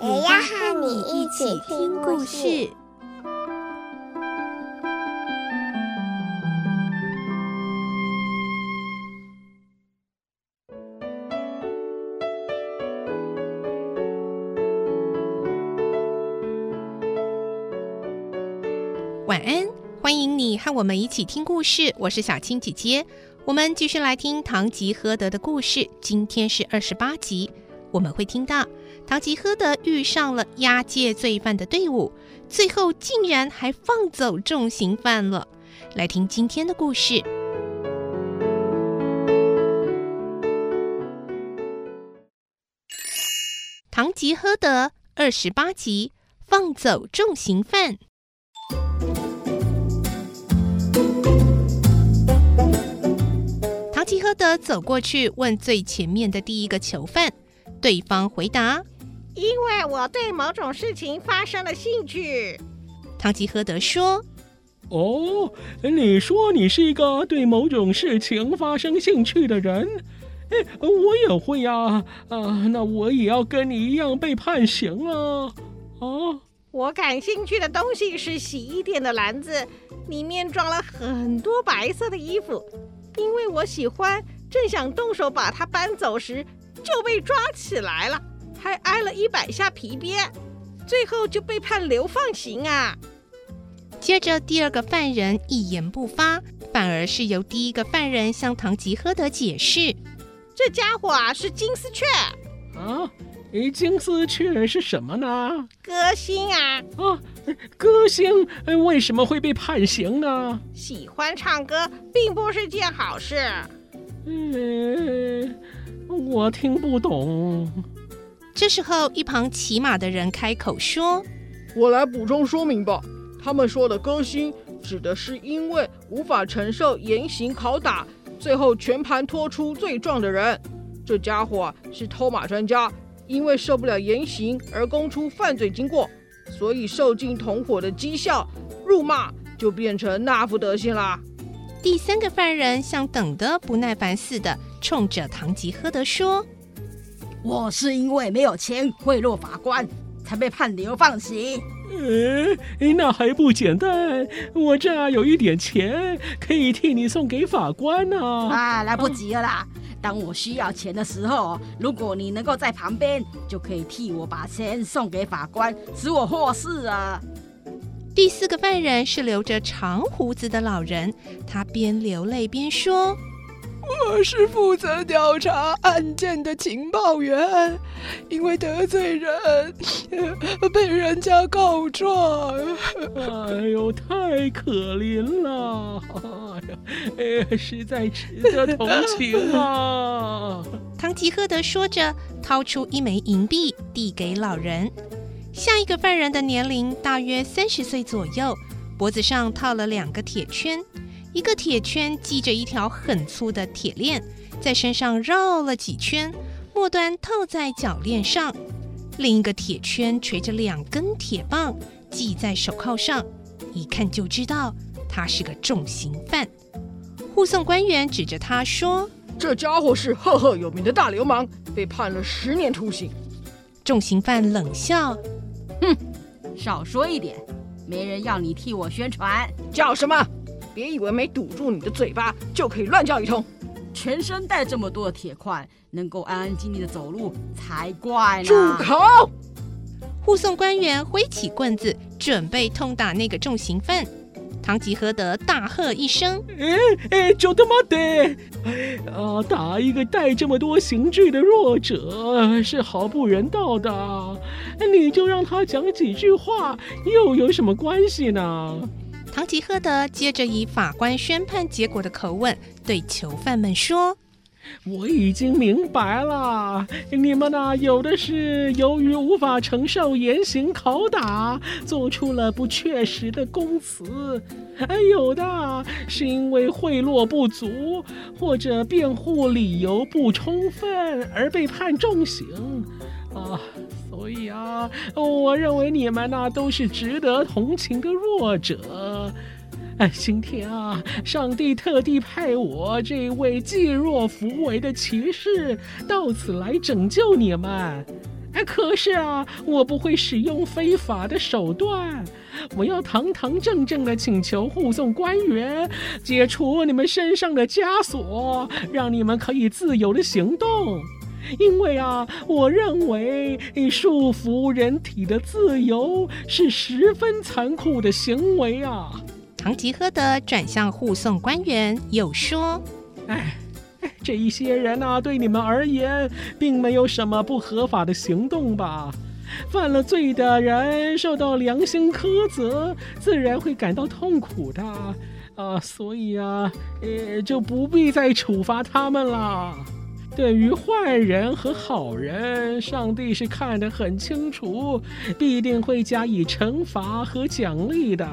也要和你一起听故事。晚安，欢迎你和我们一起听故事。我是小青姐姐，我们继续来听《堂吉诃德》的故事。今天是二十八集，我们会听到堂吉诃德遇上了押解罪犯的队伍，最后竟然还放走重刑犯了。来听今天的故事，《堂吉诃德》二十八集，放走重刑犯。堂吉诃德走过去问最前面的第一个囚犯，对方回答：“因为我对某种事情发生了兴趣。”堂吉诃德说：“哦，你说你是一个对某种事情发生兴趣的人？哎，我也会呀！啊，那我也要跟你一样被判刑了。啊，我感兴趣的东西是洗衣店的篮子，里面装了很多白色的衣服。”因为我喜欢，正想动手把它搬走时，就被抓起来了，还挨了一百下皮鞭，最后就被判流放刑啊。接着，第二个犯人一言不发，反而是由第一个犯人向堂吉诃德解释：“这家伙啊，是金丝雀啊。诶，金丝雀是什么呢？歌星啊。啊。”歌星为什么会被判刑呢？喜欢唱歌并不是件好事。嗯，我听不懂。这时候，一旁骑马的人开口说：“我来补充说明吧。他们说的歌星，指的是因为无法承受严刑拷打，最后全盘托出罪状的人。这家伙是偷马专家，因为受不了严刑而供出犯罪经过。”所以受尽同伙的讥笑、辱骂，就变成那副德行啦。第三个犯人像等得不耐烦似的，冲着堂吉诃德说：“我是因为没有钱贿赂法官，才被判流放刑。哎，那还不简单？我这儿有一点钱，可以替你送给法官呢。啊，来不及了啦！”当我需要钱的时候，如果你能够在旁边，就可以替我把钱送给法官，使我获释啊。第四个犯人是留着长胡子的老人，他边流泪边说。我是负责调查案件的情报员，因为得罪人，被人家告状。哎呦，太可怜了！哎呀，实在值得同情啊！唐吉诃德说着，掏出一枚银币递给老人。下一个犯人的年龄大约三十岁左右，脖子上套了两个铁圈。一个铁圈系着一条很粗的铁链，在身上绕了几圈，末端套在脚链上；另一个铁圈垂着两根铁棒，系在手铐上，一看就知道他是个重刑犯。护送官员指着他说：“这家伙是赫赫有名的大流氓，被判了十年徒刑。”重刑犯冷笑：“哼，少说一点，没人要你替我宣传。叫什么？”别以为没堵住你的嘴巴就可以乱叫一通，全身带这么多的铁块，能够安安静静的走路才怪呢。住口！护送官员挥起棍子，准备痛打那个重刑犯。唐吉诃德大喝一声：“哎哎，就他妈的！啊，打一个带这么多刑具的弱者是毫不人道的。你就让他讲几句话，又有什么关系呢？”堂吉诃德接着以法官宣判结果的口吻对囚犯们说：“我已经明白了，你们呐，有的是由于无法承受严刑拷打，做出了不确实的供词；还有的是因为贿赂不足或者辩护理由不充分而被判重刑。啊，所以啊，我认为你们呐都是值得同情的弱者。哎，今天啊，上帝特地派我这位济弱扶危的骑士到此来拯救你们。哎，可是啊，我不会使用非法的手段，我要堂堂正正的请求护送官员解除你们身上的枷锁，让你们可以自由的行动。因为啊，我认为束缚人体的自由是十分残酷的行为啊。唐吉诃德转向护送官员，又说：“哎，这一些人啊，对你们而言，并没有什么不合法的行动吧？犯了罪的人受到良心苛责，自然会感到痛苦的啊。所以啊，呃，就不必再处罚他们了。对于坏人和好人，上帝是看得很清楚，必定会加以惩罚和奖励的。”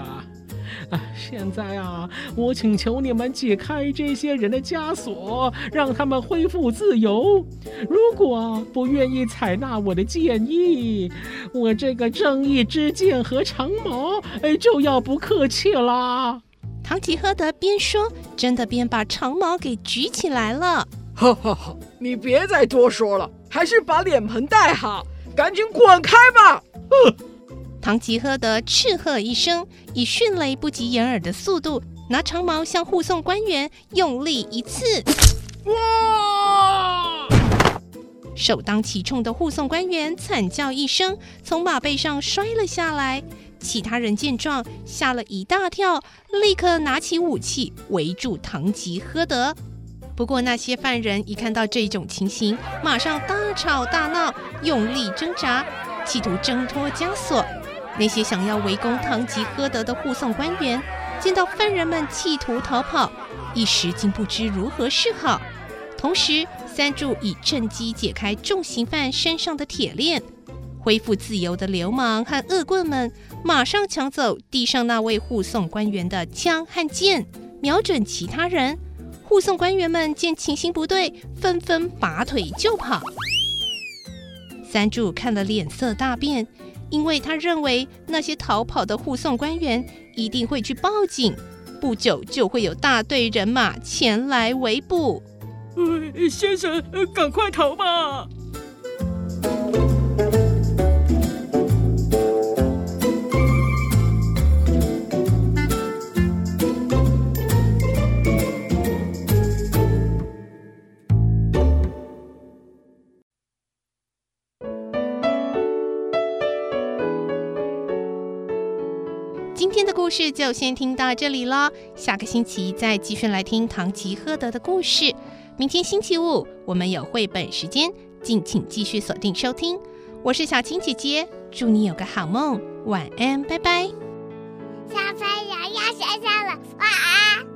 啊，现在啊，我请求你们解开这些人的枷锁，让他们恢复自由。如果不愿意采纳我的建议，我这个正义之剑和长矛，哎，就要不客气啦。唐吉诃德边说，真的边把长矛给举起来了。哈哈哈！你别再多说了，还是把脸盆带好，赶紧滚开吧！哼。唐吉诃德斥喝一声，以迅雷不及掩耳的速度，拿长矛向护送官员用力一刺。哇！首当其冲的护送官员惨叫一声，从马背上摔了下来。其他人见状，吓了一大跳，立刻拿起武器围住唐吉诃德。不过那些犯人一看到这种情形，马上大吵大闹，用力挣扎，企图挣脱枷锁。那些想要围攻唐吉诃德的护送官员，见到犯人们企图逃跑，一时竟不知如何是好。同时，三柱已趁机解开重刑犯身上的铁链，恢复自由的流氓和恶棍们马上抢走地上那位护送官员的枪和剑，瞄准其他人。护送官员们见情形不对，纷纷拔腿就跑。三柱看了脸色大变。因为他认为那些逃跑的护送官员一定会去报警，不久就会有大队人马前来围捕。呃，先生，赶快逃吧！故事就先听到这里了，下个星期再继续来听唐吉诃德的故事。明天星期五我们有绘本时间，敬请继续锁定收听。我是小青姐姐，祝你有个好梦，晚安，拜拜。小朋友要睡觉了，晚安。